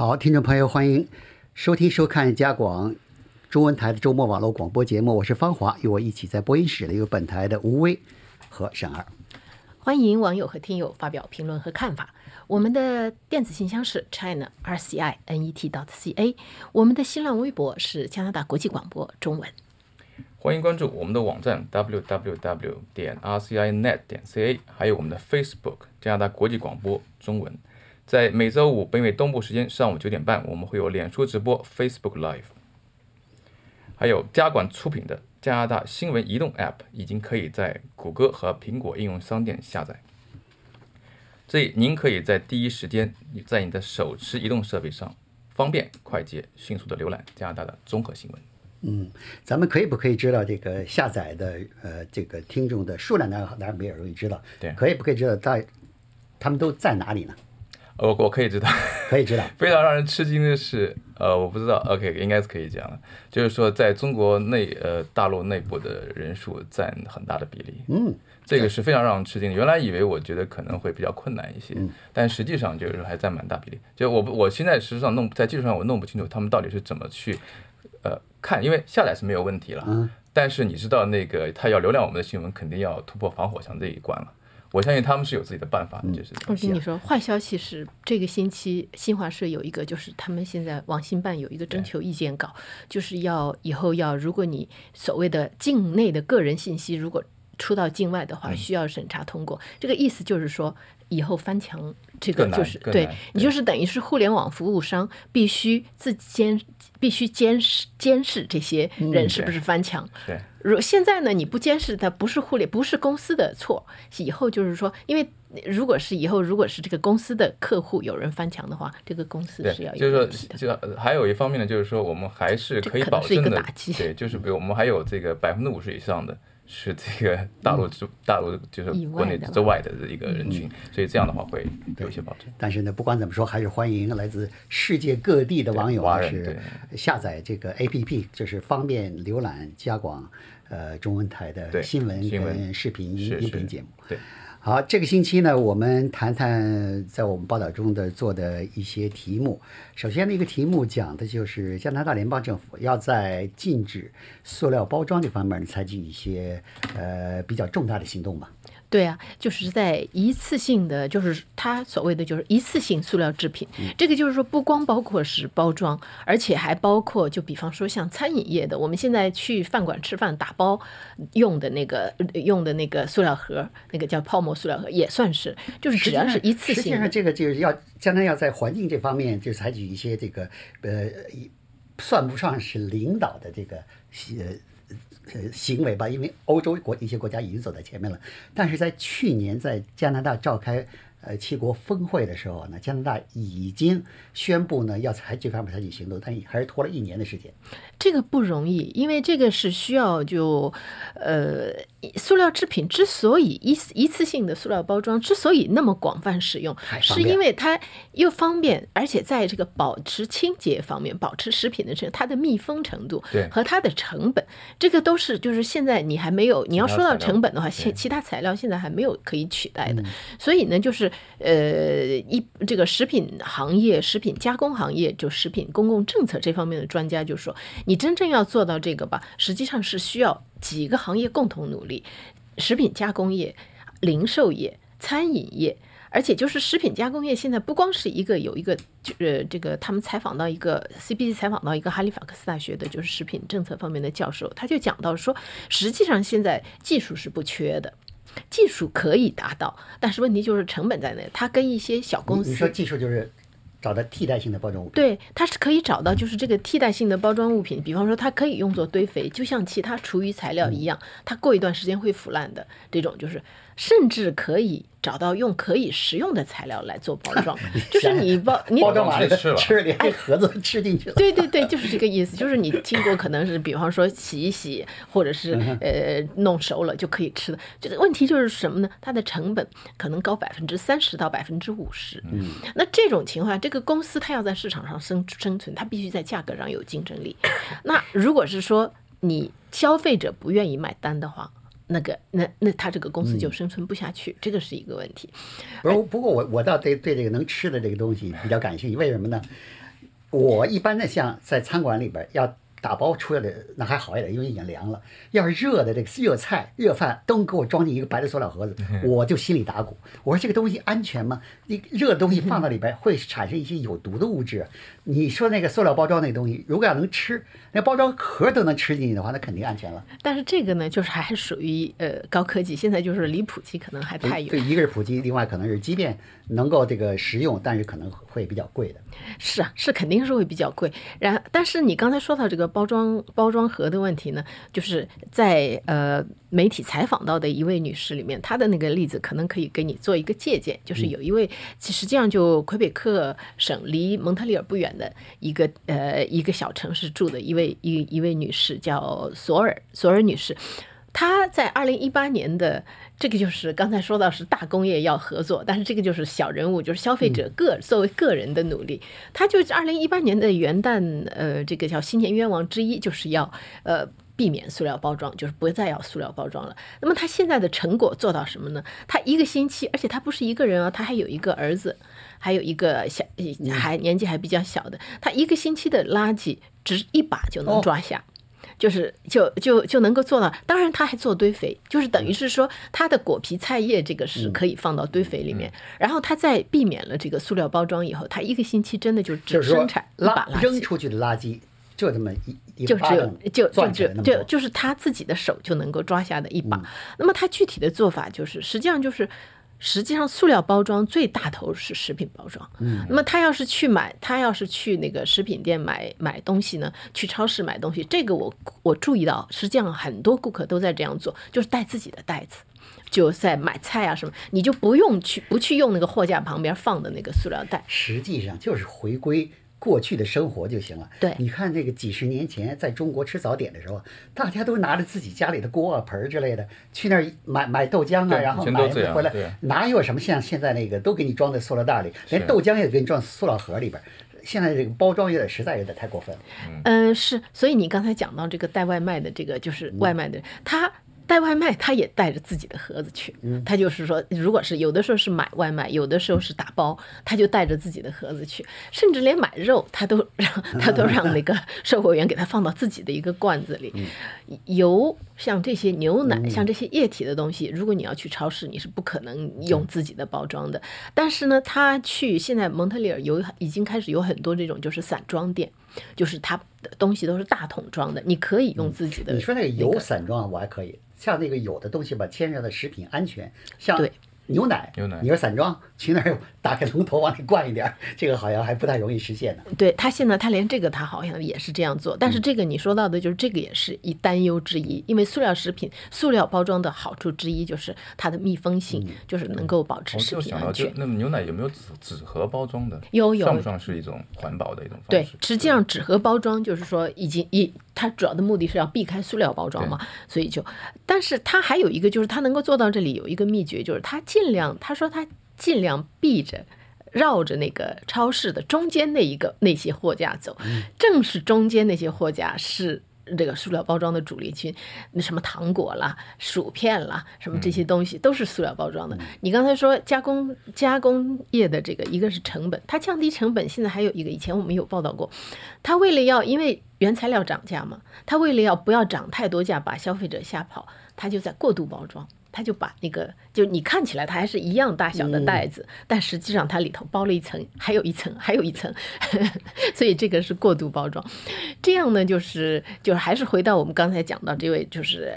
好，听众朋友，欢迎收听收看加广中文台的周末网络广播节目，我是方华，与我一起在播音室的有本台的吴威和沈二。欢迎网友和听友发表评论和看法。我们的电子信箱是 china r c i n e t dot c a，我们的新浪微博是加拿大国际广播中文。欢迎关注我们的网站 w w w 点 r c i net 点 c a，还有我们的 Facebook 加拿大国际广播中文。在每周五北美东部时间上午九点半，我们会有脸书直播 Facebook Live，还有加管出品的加拿大新闻移动 App 已经可以在谷歌和苹果应用商店下载。所以您可以在第一时间在你的手持移动设备上方便、快捷、迅速的浏览加拿大的综合新闻。嗯，咱们可以不可以知道这个下载的呃这个听众的数量？当然当然没有容易知道。对，可以不可以知道在他们都在哪里呢？我我可以知道，可以知道。非常让人吃惊的是，呃，我不知道，OK，应该是可以讲了，就是说，在中国内，呃，大陆内部的人数占很大的比例。嗯，这个是非常让人吃惊。原来以为我觉得可能会比较困难一些，但实际上就是还占蛮大比例。就我我现在实际上弄在技术上我弄不清楚他们到底是怎么去，呃，看，因为下载是没有问题了，嗯，但是你知道那个他要流量我们的新闻，肯定要突破防火墙这一关了。我相信他们是有自己的办法的，就是。我跟你说，坏消息是这个星期新华社有一个，就是他们现在网信办有一个征求意见稿，就是要以后要，如果你所谓的境内的个人信息如果出到境外的话，需要审查通过。这个意思就是说，以后翻墙这个就是对你就是等于是互联网服务商必须自监，必须监视监视这些人是不是翻墙。对。如现在呢，你不监视他，不是互联，不是公司的错。以后就是说，因为如果是以后，如果是这个公司的客户有人翻墙的话，这个公司是要就是说，就还有一方面呢，就是说，我们还是可以保证的，对，就是比如我们还有这个百分之五十以上的。是这个大陆之大陆就是国内之外的一个人群，所以这样的话会有一些保证。但是呢，不管怎么说，还是欢迎来自世界各地的网友是下载这个 APP，就是方便浏览加广呃中文台的新闻跟视频音频节目。对。好，这个星期呢，我们谈谈在我们报道中的做的一些题目。首先的一个题目讲的就是加拿大联邦政府要在禁止塑料包装这方面采取一些呃比较重大的行动吧。对啊，就是在一次性的，就是它所谓的就是一次性塑料制品，这个就是说不光包括是包装，而且还包括就比方说像餐饮业的，我们现在去饭馆吃饭打包用的那个用的那个塑料盒，那个叫泡沫塑料盒，也算是，就是只要是一次性。实际上，这个就是要将来要在环境这方面就采取一些这个呃，算不上是领导的这个呃。行为吧，因为欧洲国一些国家已经走在前面了，但是在去年在加拿大召开。呃，七国峰会的时候呢，加拿大已经宣布呢要采取方面采取行动，但还是拖了一年的时间。这个不容易，因为这个是需要就，呃，塑料制品之所以一一次性的塑料包装之所以那么广泛使用，是因为它又方便，而且在这个保持清洁方面，保持食品的成它的密封程度和它的成本，这个都是就是现在你还没有你要说到成本的话，其其他材料现在还没有可以取代的，所以呢，就是。呃，一这个食品行业、食品加工行业，就食品公共政策这方面的专家就说，你真正要做到这个吧，实际上是需要几个行业共同努力：食品加工业、零售业、餐饮业，而且就是食品加工业现在不光是一个有一个，就是这个他们采访到一个 CBC 采访到一个哈利法克斯大学的，就是食品政策方面的教授，他就讲到说，实际上现在技术是不缺的。技术可以达到，但是问题就是成本在那？它跟一些小公司，你说技术就是找到替代性的包装物品，对，它是可以找到，就是这个替代性的包装物品，比方说它可以用作堆肥，就像其他厨余材料一样，它过一段时间会腐烂的这种，就是甚至可以。找到用可以食用的材料来做包装，就是你包你包装完了吃了，连盒子吃进去了。对对对，就是这个意思，就是你经过可能是比方说洗一洗，或者是呃弄熟了就可以吃的。就是问题就是什么呢？它的成本可能高百分之三十到百分之五十。嗯，那这种情况下，这个公司它要在市场上生生存，它必须在价格上有竞争力。那如果是说你消费者不愿意买单的话，那个，那那他这个公司就生存不下去，这个是一个问题。不，不过我我倒对对这个能吃的这个东西比较感兴趣，为什么呢？我一般的像在餐馆里边要。打包出来的那还好一点，因为已经凉了。要是热的这个热菜、热饭都给我装进一个白的塑料盒子，我就心里打鼓。我说这个东西安全吗？你热的东西放到里边会产生一些有毒的物质。你说那个塑料包装那个东西，如果要能吃，那包装壳都能吃进去的话，那肯定安全了。但是这个呢，就是还是属于呃高科技，现在就是离普及可能还太远。对，一个是普及，另外可能是即便能够这个食用，但是可能会比较贵的。是啊，是肯定是会比较贵。然，但是你刚才说到这个包装包装盒的问题呢，就是在呃媒体采访到的一位女士里面，她的那个例子可能可以给你做一个借鉴。就是有一位，其实际上就魁北克省离蒙特利尔不远的一个呃一个小城市住的一位一一位女士，叫索尔索尔女士，她在二零一八年的。这个就是刚才说到是大工业要合作，但是这个就是小人物，就是消费者个作为个人的努力。他就是二零一八年的元旦，呃，这个叫新年愿望之一，就是要呃避免塑料包装，就是不再要塑料包装了。那么他现在的成果做到什么呢？他一个星期，而且他不是一个人啊，他还有一个儿子，还有一个小还年纪还比较小的，他一个星期的垃圾只一把就能抓下。就是就就就能够做到，当然他还做堆肥，就是等于是说他的果皮菜叶这个是可以放到堆肥里面，然后他在避免了这个塑料包装以后，他一个星期真的就只生产拉扔出去的垃圾就这么一就只有就就就就就是他自己的手就能够抓下的一把。那么他具体的做法就是，实际上就是。实际上，塑料包装最大头是食品包装。嗯，那么他要是去买，他要是去那个食品店买买东西呢？去超市买东西，这个我我注意到，实际上很多顾客都在这样做，就是带自己的袋子，就在买菜啊什么，你就不用去不去用那个货架旁边放的那个塑料袋。实际上就是回归。过去的生活就行了。对，你看这个几十年前在中国吃早点的时候，大家都拿着自己家里的锅啊、盆儿之类的去那儿买买豆浆啊，然后买回来，哪有什么像现在那个都给你装在塑料袋里，连豆浆也给你装塑料盒里边。现在这个包装有点实在有点太过分了。嗯，是。所以你刚才讲到这个带外卖的这个就是外卖的他。带外卖，他也带着自己的盒子去。他就是说，如果是有的时候是买外卖，有的时候是打包，他就带着自己的盒子去。甚至连买肉，他都让 他都让那个 售货员给他放到自己的一个罐子里。油像这些牛奶，像这些液体的东西，如果你要去超市，你是不可能用自己的包装的。但是呢，他去现在蒙特利尔有已经开始有很多这种就是散装店，就是它的东西都是大桶装的，你可以用自己的。你说那个油散装，我还可以。像那个有的东西吧，牵涉到食品安全，像牛奶，牛奶，你说散装，去那儿打开龙头往里灌一点儿，这个好像还不太容易实现呢。对他现在他连这个他好像也是这样做，但是这个你说到的就是这个也是一担忧之一，因为塑料食品、塑料包装的好处之一就是它的密封性，就是能够保持食品安全。那么牛奶有没有纸纸盒包装的？有有，算不算是一种环保的一种方式？对，实际上纸盒包装就是说已经一。它主要的目的是要避开塑料包装嘛，所以就，但是它还有一个就是它能够做到这里有一个秘诀，就是它尽量，他说他尽量避着绕着那个超市的中间那一个那些货架走，正是中间那些货架是。这个塑料包装的主力军，那什么糖果啦、薯片啦，什么这些东西都是塑料包装的。你刚才说加工加工业的这个，一个是成本，它降低成本。现在还有一个，以前我们有报道过，它为了要因为原材料涨价嘛，它为了要不要涨太多价，把消费者吓跑，它就在过度包装。他就把那个，就你看起来它还是一样大小的袋子，但实际上它里头包了一层，还有一层，还有一层，所以这个是过度包装。这样呢，就是就是还是回到我们刚才讲到这位就是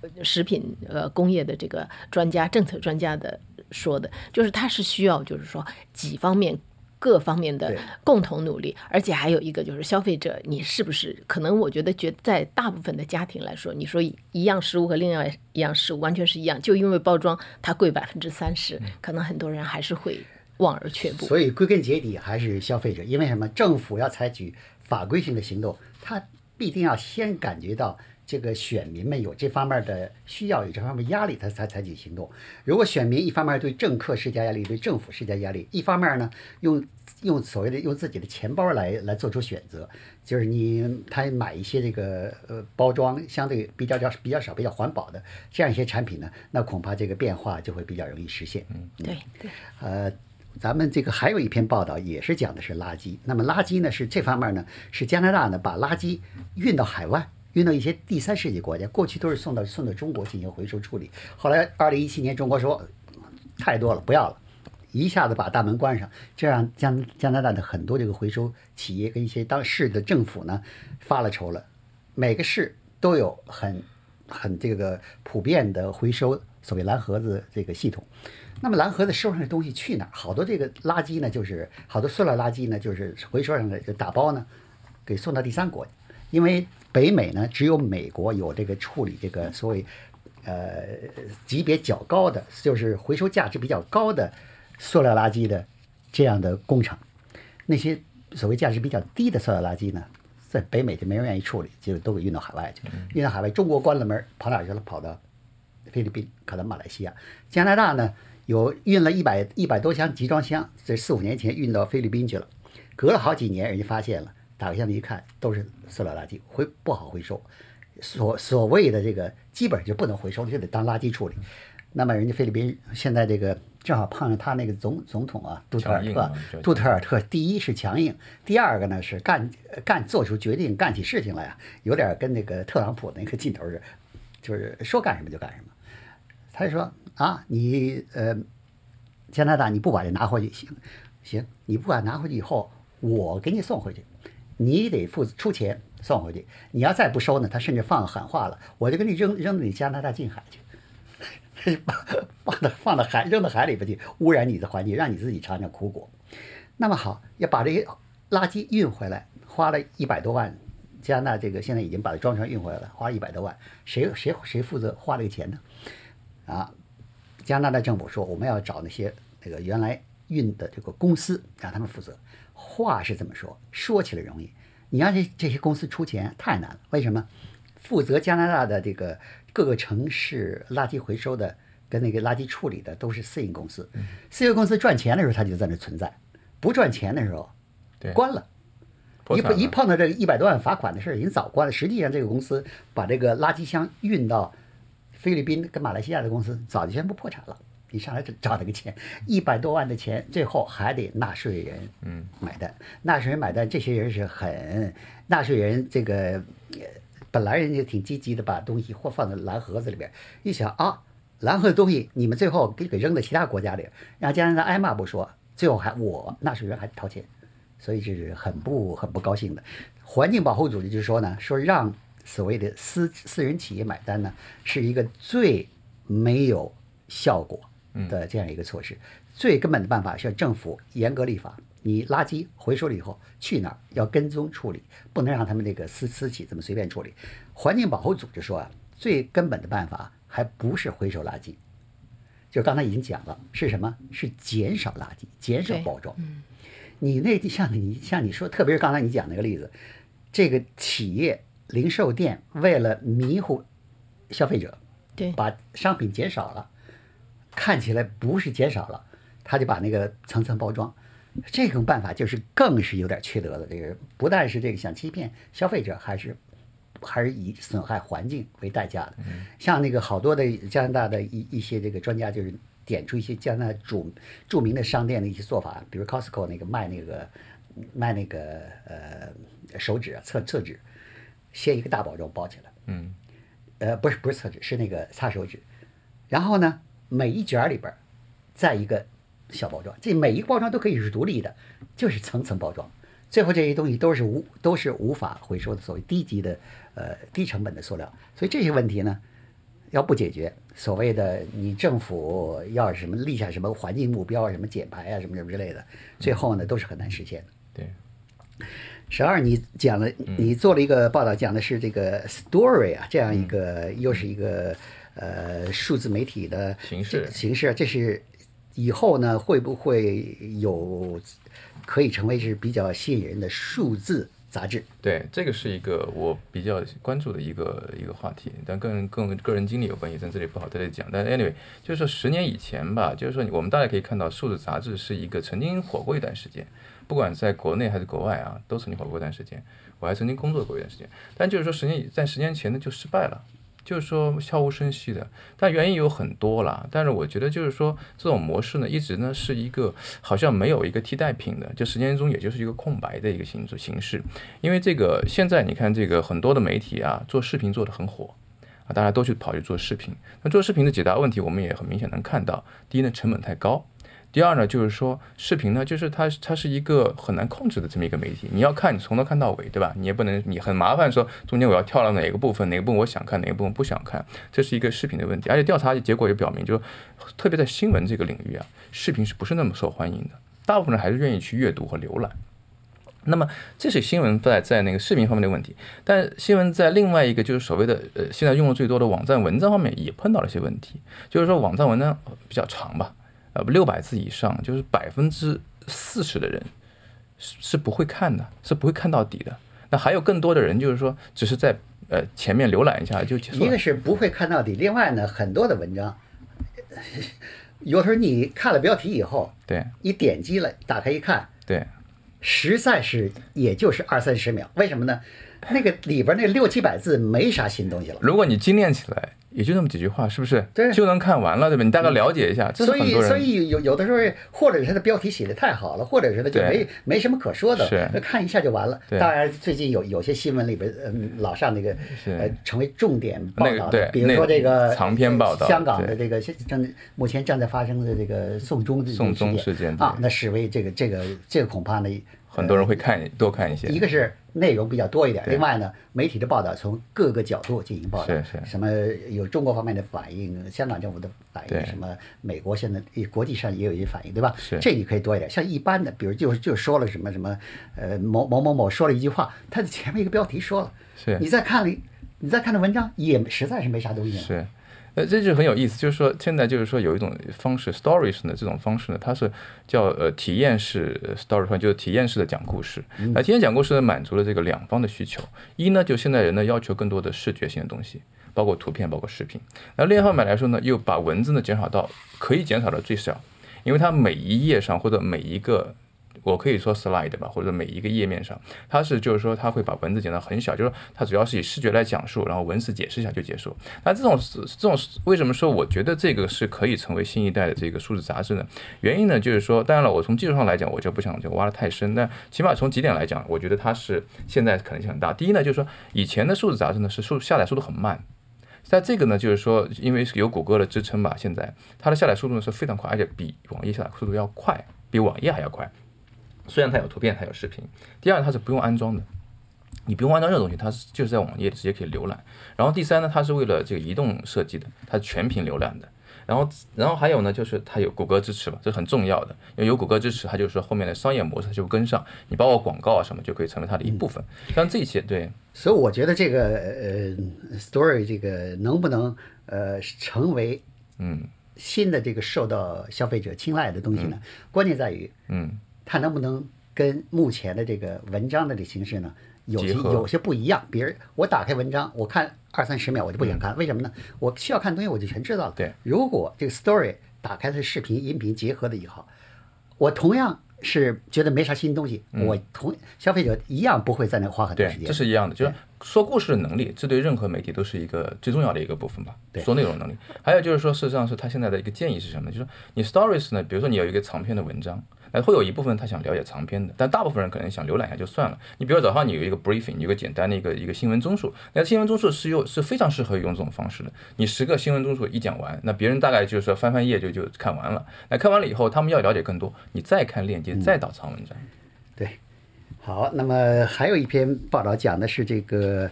呃食品呃工业的这个专家、政策专家的说的，就是它是需要就是说几方面。各方面的共同努力，而且还有一个就是消费者，你是不是可能？我觉得，觉在大部分的家庭来说，你说一样食物和另外一样食物完全是一样，就因为包装它贵百分之三十，可能很多人还是会望而却步。所以归根结底还是消费者，因为什么？政府要采取法规性的行动，他必定要先感觉到。这个选民们有这方面的需要，有这方面压力，他才采取行动。如果选民一方面对政客施加压力，对政府施加压力，一方面呢用用所谓的用自己的钱包来来做出选择，就是你他买一些这个呃包装相对比较较比较少、比较环保的这样一些产品呢，那恐怕这个变化就会比较容易实现。嗯，对对。呃，咱们这个还有一篇报道也是讲的是垃圾。那么垃圾呢是这方面呢是加拿大呢把垃圾运到海外，运到一些第三世界国家，过去都是送到送到中国进行回收处理。后来二零一七年中国说太多了，不要了。一下子把大门关上，这让加加拿大的很多这个回收企业跟一些当市的政府呢发了愁了。每个市都有很很这个普遍的回收所谓蓝盒子这个系统。那么蓝盒子收上的东西去哪儿？好多这个垃圾呢，就是好多塑料垃圾呢，就是回收上的就打包呢，给送到第三国。因为北美呢，只有美国有这个处理这个所谓呃级别较高的，就是回收价值比较高的。塑料垃圾的这样的工厂，那些所谓价值比较低的塑料垃圾呢，在北美就没人愿意处理，就都给运到海外去。运到海外，中国关了门，跑哪去了？跑到菲律宾，跑到马来西亚。加拿大呢，有运了一百一百多箱集装箱，这四五年前运到菲律宾去了。隔了好几年，人家发现了，打开箱子一看，都是塑料垃圾，回不好回收。所所谓的这个基本就不能回收，就得当垃圾处理。那么人家菲律宾现在这个。正好碰上他那个总总统啊，杜特尔特。杜特尔特第一是强硬，第二个呢是干干做出决定、干起事情来啊，有点跟那个特朗普那个劲头似的，就是说干什么就干什么。他就说啊，你呃加拿大你不把这拿回去行行，你不把拿回去以后，我给你送回去，你得付出钱送回去。你要再不收呢，他甚至放喊话了，我就给你扔扔到你加拿大近海去。放到放到海扔到海里边去，污染你的环境，让你自己尝尝苦果。那么好，要把这些垃圾运回来，花了一百多万。加拿大这个现在已经把它装船运回来了，花了一百多万。谁谁谁负责花这个钱呢？啊，加拿大政府说我们要找那些那个原来运的这个公司，让他们负责。话是怎么说，说起来容易，你让这这些公司出钱太难了。为什么？负责加拿大的这个。各个城市垃圾回收的跟那个垃圾处理的都是私营公司，私营公司赚钱的时候它就在那存在，不赚钱的时候，关了。一一碰到这个一百多万罚款的事儿，已经早关了。实际上这个公司把这个垃圾箱运到菲律宾跟马来西亚的公司早就宣布破产了。你上来就找那个钱，一百多万的钱，最后还得纳税人嗯买单，纳税人买单，这些人是很纳税人这个。本来人家挺积极的，把东西或放在蓝盒子里边，一想啊，蓝盒的东西你们最后给给扔到其他国家里，让加拿大挨骂不说，最后还我纳税人还掏钱，所以这是很不很不高兴的。环境保护组织就说呢，说让所谓的私私人企业买单呢，是一个最没有效果的这样一个措施，最根本的办法是政府严格立法。你垃圾回收了以后去哪儿？要跟踪处理，不能让他们这个私私企这么随便处理。环境保护组织说啊，最根本的办法还不是回收垃圾，就刚才已经讲了，是什么？是减少垃圾，减少包装。你那像你像你说，特别是刚才你讲那个例子，这个企业零售店为了迷糊消费者，对，把商品减少了，看起来不是减少了，他就把那个层层包装。这种办法就是更是有点缺德的。这个不但是这个想欺骗消费者，还是还是以损害环境为代价的。像那个好多的加拿大的一一些这个专家，就是点出一些加拿大著著名的商店的一些做法，比如 Costco 那个卖那个卖那个呃手纸厕厕纸，先一个大包装包起来，嗯，呃不是不是厕纸，是那个擦手纸，然后呢每一卷里边再一个。小包装，这每一个包装都可以是独立的，就是层层包装，最后这些东西都是无都是无法回收的，所谓低级的呃低成本的塑料。所以这些问题呢，要不解决，所谓的你政府要什么立下什么环境目标啊，什么减排啊，什么什么之类的，最后呢都是很难实现的。对，十二，你讲了，你做了一个报道，讲的是这个 story 啊，这样一个又是一个呃数字媒体的形式形式，这是。以后呢，会不会有可以成为是比较吸引人的数字杂志？对，这个是一个我比较关注的一个一个话题，但跟跟个人经历有关系，在这里不好在这里讲。但 anyway，就是说十年以前吧，就是说我们大家可以看到，数字杂志是一个曾经火过一段时间，不管在国内还是国外啊，都曾经火过一段时间。我还曾经工作过一段时间，但就是说十年在十年前呢就失败了。就是说悄无声息的。但原因有很多啦，但是我觉得就是说这种模式呢，一直呢是一个好像没有一个替代品的，就时间中也就是一个空白的一个形式形式。因为这个现在你看这个很多的媒体啊，做视频做得很火啊，大家都去跑去做视频。那做视频的解答问题，我们也很明显能看到，第一呢，成本太高。第二呢，就是说视频呢，就是它它是一个很难控制的这么一个媒体，你要看你从头看到尾，对吧？你也不能你很麻烦说中间我要跳到哪个部分，哪个部分我想看，哪个部分不想看，这是一个视频的问题。而且调查结果也表明，就特别在新闻这个领域啊，视频是不是那么受欢迎的？大部分人还是愿意去阅读和浏览。那么这是新闻在在那个视频方面的问题，但新闻在另外一个就是所谓的呃现在用的最多的网站文章方面也碰到了一些问题，就是说网站文章比较长吧。呃，六百字以上，就是百分之四十的人是是不会看的，是不会看到底的。那还有更多的人，就是说，只是在呃前面浏览一下就结束。一个是不会看到底，另外呢，很多的文章，有时候你看了标题以后，对，你点击了，打开一看，对，实在是也就是二三十秒。为什么呢？那个里边那六七百字没啥新东西了。如果你精炼起来。也就那么几句话，是不是？对，就能看完了，对吧？你大概了解一下。所以，所以有有的时候，或者是他的标题写的太好了，或者是他就没没什么可说的，看一下就完了。当然，最近有有些新闻里边，嗯，老上那个呃成为重点报道的，比如说这个长篇报道，香港的这个正目前正在发生的这个送终的送中事件啊，那示威这个这个这个恐怕呢。很多人会看多看一些，一个是内容比较多一点，另外呢，媒体的报道从各个角度进行报道，是是，什么有中国方面的反应，香港政府的反应，什么美国现在国际上也有一些反应，对吧？是，这你可以多一点。像一般的，比如就就说了什么什么，呃，某某某某说了一句话，他的前面一个标题说了，是，你再看了，你再看那文章也实在是没啥东西。是。呃，这就很有意思，就是说现在就是说有一种方式，stories 呢这种方式呢，它是叫呃体验式 story，就是体验式的讲故事。那体验讲故事呢，满足了这个两方的需求。一呢，就现在人呢要求更多的视觉性的东西，包括图片，包括视频。那另一方面来说呢，又把文字呢减少到可以减少到最小，因为它每一页上或者每一个。我可以说 slide 吧，或者每一个页面上，它是就是说它会把文字剪得很小，就是它主要是以视觉来讲述，然后文字解释一下就结束。那这种这种为什么说我觉得这个是可以成为新一代的这个数字杂志呢？原因呢就是说，当然了，我从技术上来讲，我就不想就挖得太深，但起码从几点来讲，我觉得它是现在可能性很大。第一呢，就是说以前的数字杂志呢是速下载速度很慢，在这个呢就是说因为有谷歌的支撑吧，现在它的下载速度呢是非常快，而且比网页下载速度要快，比网页还要快。虽然它有图片，它有视频。第二，它是不用安装的，你不用安装任何东西，它是就是在网页直接可以浏览。然后第三呢，它是为了这个移动设计的，它是全屏浏览的。然后，然后还有呢，就是它有谷歌支持嘛，这很重要的。因为有谷歌支持，它就是说后面的商业模式就跟上，你包括广告啊什么，就可以成为它的一部分。像这些，对。所以我觉得这个呃，story 这个能不能呃成为嗯新的这个受到消费者青睐的东西呢？关键在于嗯。它能不能跟目前的这个文章的这形式呢，有些有些不一样？比如我打开文章，我看二三十秒，我就不想看，为什么呢？我需要看东西，我就全知道了。对，如果这个 story 打开的视频、音频结合的以后，我同样。是觉得没啥新东西，我同消费者一样不会在那花很多时间。这是一样的，就是说故事的能力，这对任何媒体都是一个最重要的一个部分吧。说内容能力，还有就是说，事实上是他现在的一个建议是什么？就是你 stories 呢，比如说你有一个长篇的文章。那会有一部分他想了解长篇的，但大部分人可能想浏览一下就算了。你比如早上你有一个 briefing，有个简单的一个一个新闻综述，那新闻综述是用是非常适合用这种方式的。你十个新闻综述一讲完，那别人大概就是说翻翻页就就看完了。那看完了以后，他们要了解更多，你再看链接，再导长文章。对，好，那么还有一篇报道讲的是这个，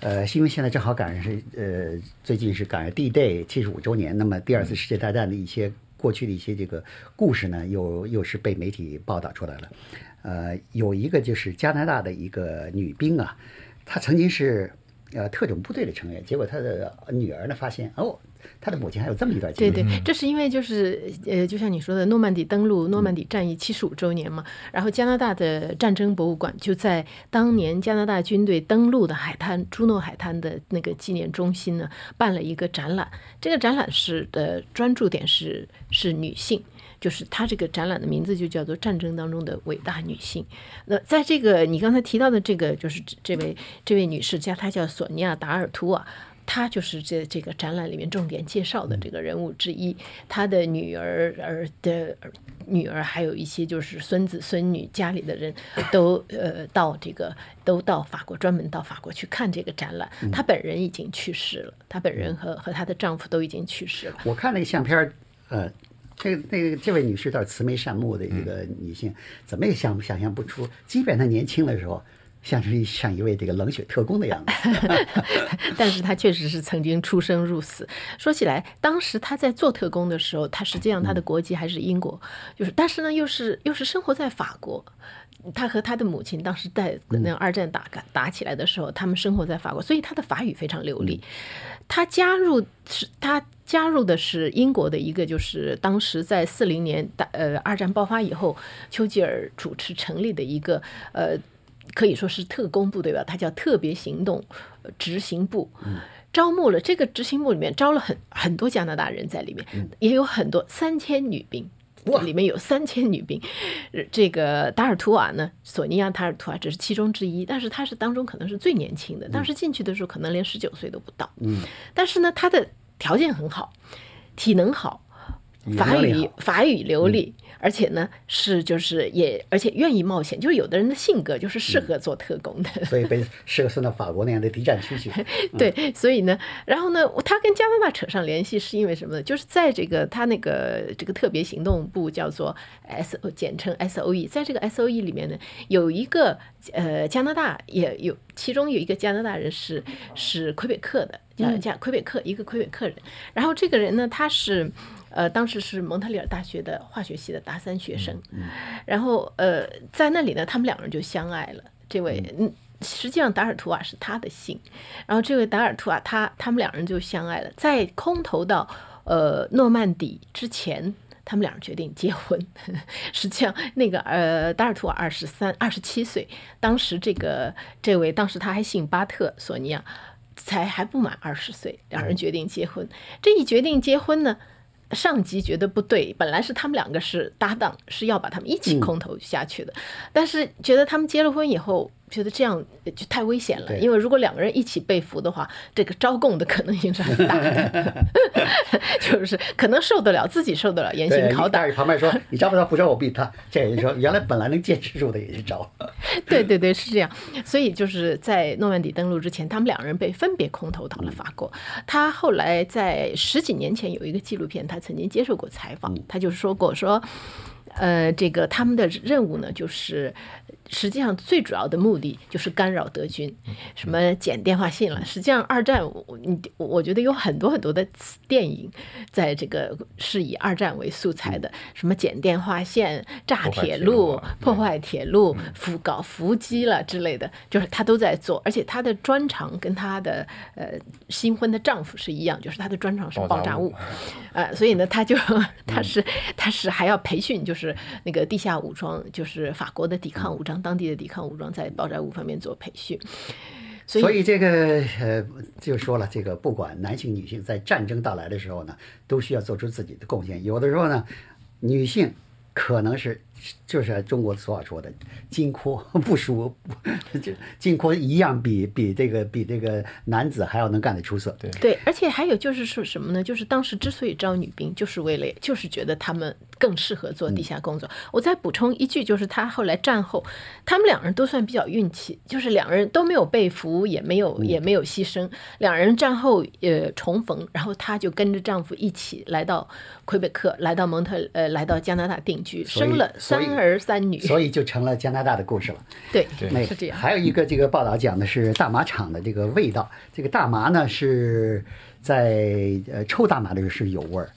呃，因为现在正好赶上是呃，最近是赶上 D Day 七十五周年，那么第二次世界大战的一些。过去的一些这个故事呢，又又是被媒体报道出来了。呃，有一个就是加拿大的一个女兵啊，她曾经是呃特种部队的成员，结果她的女儿呢发现哦。他的母亲还有这么一段经历。对对，这是因为就是呃，就像你说的，诺曼底登陆、诺曼底战役七十五周年嘛。然后加拿大的战争博物馆就在当年加拿大军队登陆的海滩——朱诺海滩的那个纪念中心呢，办了一个展览。这个展览是的专注点是是女性，就是它这个展览的名字就叫做《战争当中的伟大女性》。那在这个你刚才提到的这个，就是这位这位女士家，她叫索尼娅·达尔图啊。他就是这这个展览里面重点介绍的这个人物之一。他的女儿儿的女儿，还有一些就是孙子孙女家里的人 都呃到这个都到法国，专门到法国去看这个展览。他本人已经去世了，他本人和和她的丈夫都已经去世了。我看那个相片儿，呃，这那个这位女士倒是慈眉善目的一个女性，怎么也想想象不出，即便她年轻的时候，像是像一位这个冷血特工的样子。但是他确实是曾经出生入死。说起来，当时他在做特工的时候，他实际上他的国籍还是英国，就是但是呢，又是又是生活在法国。他和他的母亲当时在那二战打打起来的时候，他们生活在法国，所以他的法语非常流利。他加入是他加入的是英国的一个，就是当时在四零年大呃二战爆发以后，丘吉尔主持成立的一个呃。可以说是特工部对吧？它叫特别行动执行部，招募了这个执行部里面招了很很多加拿大人在里面，也有很多三千女兵，里面有三千女兵。这个达尔图瓦呢，索尼娅·达尔图瓦只是其中之一，但是她是当中可能是最年轻的，当时进去的时候可能连十九岁都不到。嗯，但是呢，她的条件很好，体能好，法语法语流利。而且呢，是就是也，而且愿意冒险，就是有的人的性格就是适合做特工的，所以被适合送到法国那样的敌占区去。对，所以呢，然后呢，他跟加拿大扯上联系是因为什么呢？就是在这个他那个这个特别行动部叫做 S O，简称 S O E，在这个 S O E 里面呢，有一个呃加拿大也有，其中有一个加拿大人是是魁北克的，叫叫魁北克一个魁北克人，然后这个人呢，他是。呃，当时是蒙特利尔大学的化学系的大三学生，然后呃，在那里呢，他们两个人就相爱了。这位嗯，实际上达尔图瓦是他的姓，然后这位达尔图瓦他他们两人就相爱了。在空投到呃诺曼底之前，他们两人决定结婚。实际上，那个呃达尔图瓦二十三二十七岁，当时这个这位当时他还姓巴特索尼娅，才还不满二十岁，两人决定结婚。这一决定结婚呢。上级觉得不对，本来是他们两个是搭档，是要把他们一起空投下去的，但是觉得他们结了婚以后。觉得这样就太危险了，因为如果两个人一起被俘的话，这个招供的可能性是很大的，就是可能受得了，自己受得了严刑拷打。旁边说：“你招不招？不招我毙他。”这人说：“原来本来能坚持住的也是招。”对对对，是这样。所以就是在诺曼底登陆之前，他们两人被分别空投到了法国。他后来在十几年前有一个纪录片，他曾经接受过采访，他就说过说。呃，这个他们的任务呢，就是实际上最主要的目的就是干扰德军，什么剪电话线了。实际上，二战我你我觉得有很多很多的电影，在这个是以二战为素材的，什么剪电话线、炸铁路、破坏铁路、伏搞伏击了之类的，就是他都在做。而且他的专长跟他的呃新婚的丈夫是一样，就是他的专长是爆炸物，呃，所以呢，他就 他是他是还要培训，就是。是那个地下武装，就是法国的抵抗武装，当地的抵抗武装在爆炸物方面做培训。所以这个呃，就说了，这个不管男性女性，在战争到来的时候呢，都需要做出自己的贡献。有的时候呢，女性可能是。就是中国俗话说的“金阔 不输”，就金阔一样比比这个比这个男子还要能干得出色。对对，而且还有就是说什么呢？就是当时之所以招女兵，就是为了就是觉得他们更适合做地下工作。我再补充一句，就是他后来战后，他们两人都算比较运气，就是两人都没有被俘，也没有也没有牺牲。两人战后呃重逢，然后她就跟着丈夫一起来到魁北克，来到蒙特呃来到加拿大定居，生了。三儿三女，所以就成了加拿大的故事了。对，对，是这样。还有一个这个报道讲的是大麻厂的这个味道。这个大麻呢是在呃抽大麻的时候是有味儿，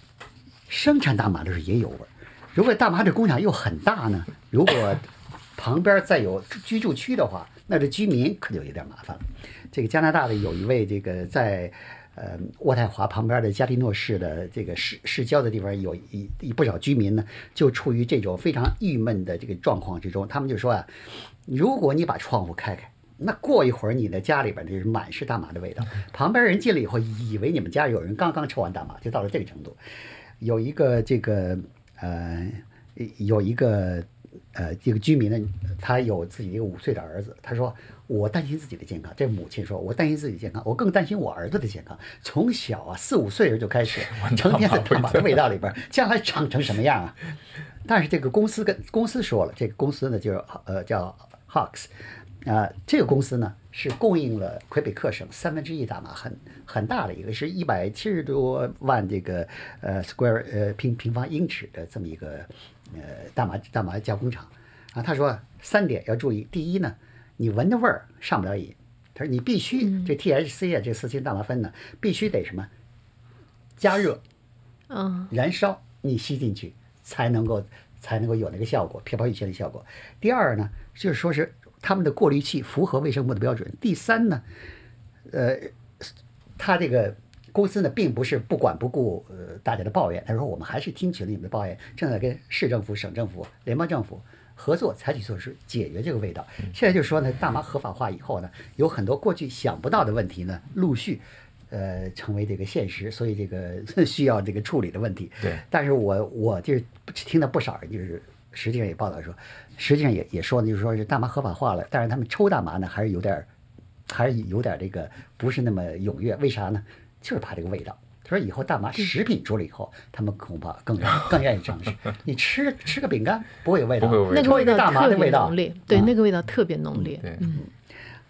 生产大麻的时候也有味儿。如果大麻这工厂又很大呢，如果旁边再有居住区的话，那这居民可就有点麻烦了。这个加拿大的有一位这个在。呃，渥太华旁边的加利诺市的这个市市郊的地方，有一一不少居民呢，就处于这种非常郁闷的这个状况之中。他们就说啊，如果你把窗户开开，那过一会儿你的家里边就是满是大麻的味道，旁边人进来以后，以为你们家有人刚刚抽完大麻，就到了这个程度。有一个这个呃，有一个呃这个居民呢，他有自己一个五岁的儿子，他说我担心自己的健康。这母亲说，我担心自己的健康，我更担心我儿子的健康。从小啊，四五岁的时候就开始，成天在大麻的味道里边，将来长成什么样啊？但是这个公司跟公司说了，这个公司呢就是呃叫 Hawks，啊，这个公司呢是供应了魁北克省三分之一大麻，很很大的一个，是一百七十多万这个呃 square 呃平平方英尺的这么一个呃大麻大麻加工厂。啊，他说三点要注意，第一呢，你闻的味儿上不了瘾，他说你必须这 THC 啊这四氢大麻酚呢必须得什么加热。嗯燃烧，你吸进去才能够才能够有那个效果，飘飘欲仙的效果。第二呢，就是说是他们的过滤器符合卫生部的标准。第三呢，呃，他这个公司呢，并不是不管不顾呃大家的抱怨，他说我们还是听取了你们的抱怨，正在跟市政府、省政府、联邦政府。合作采取措施解决这个味道。现在就是说呢，大麻合法化以后呢，有很多过去想不到的问题呢，陆续呃成为这个现实，所以这个 需要这个处理的问题。对但是我我就是听到不少人就是实际上也报道说，实际上也也说呢，就是说是大麻合法化了，但是他们抽大麻呢还是有点儿，还是有点这个不是那么踊跃。为啥呢？就是怕这个味道。他说以后大麻食品出了以后，他们恐怕更更愿意尝试。你吃吃个饼干不会有味道，那个味道大麻的味道浓烈，对，啊那个味道特别浓烈。对，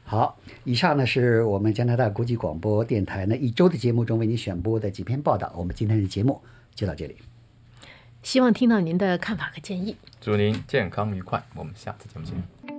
好，以上呢是我们加拿大国际广播电台呢一周的节目中为您选播的几篇报道。我们今天的节目就到这里。希望听到您的看法和建议。祝您健康愉快，我们下次节目见。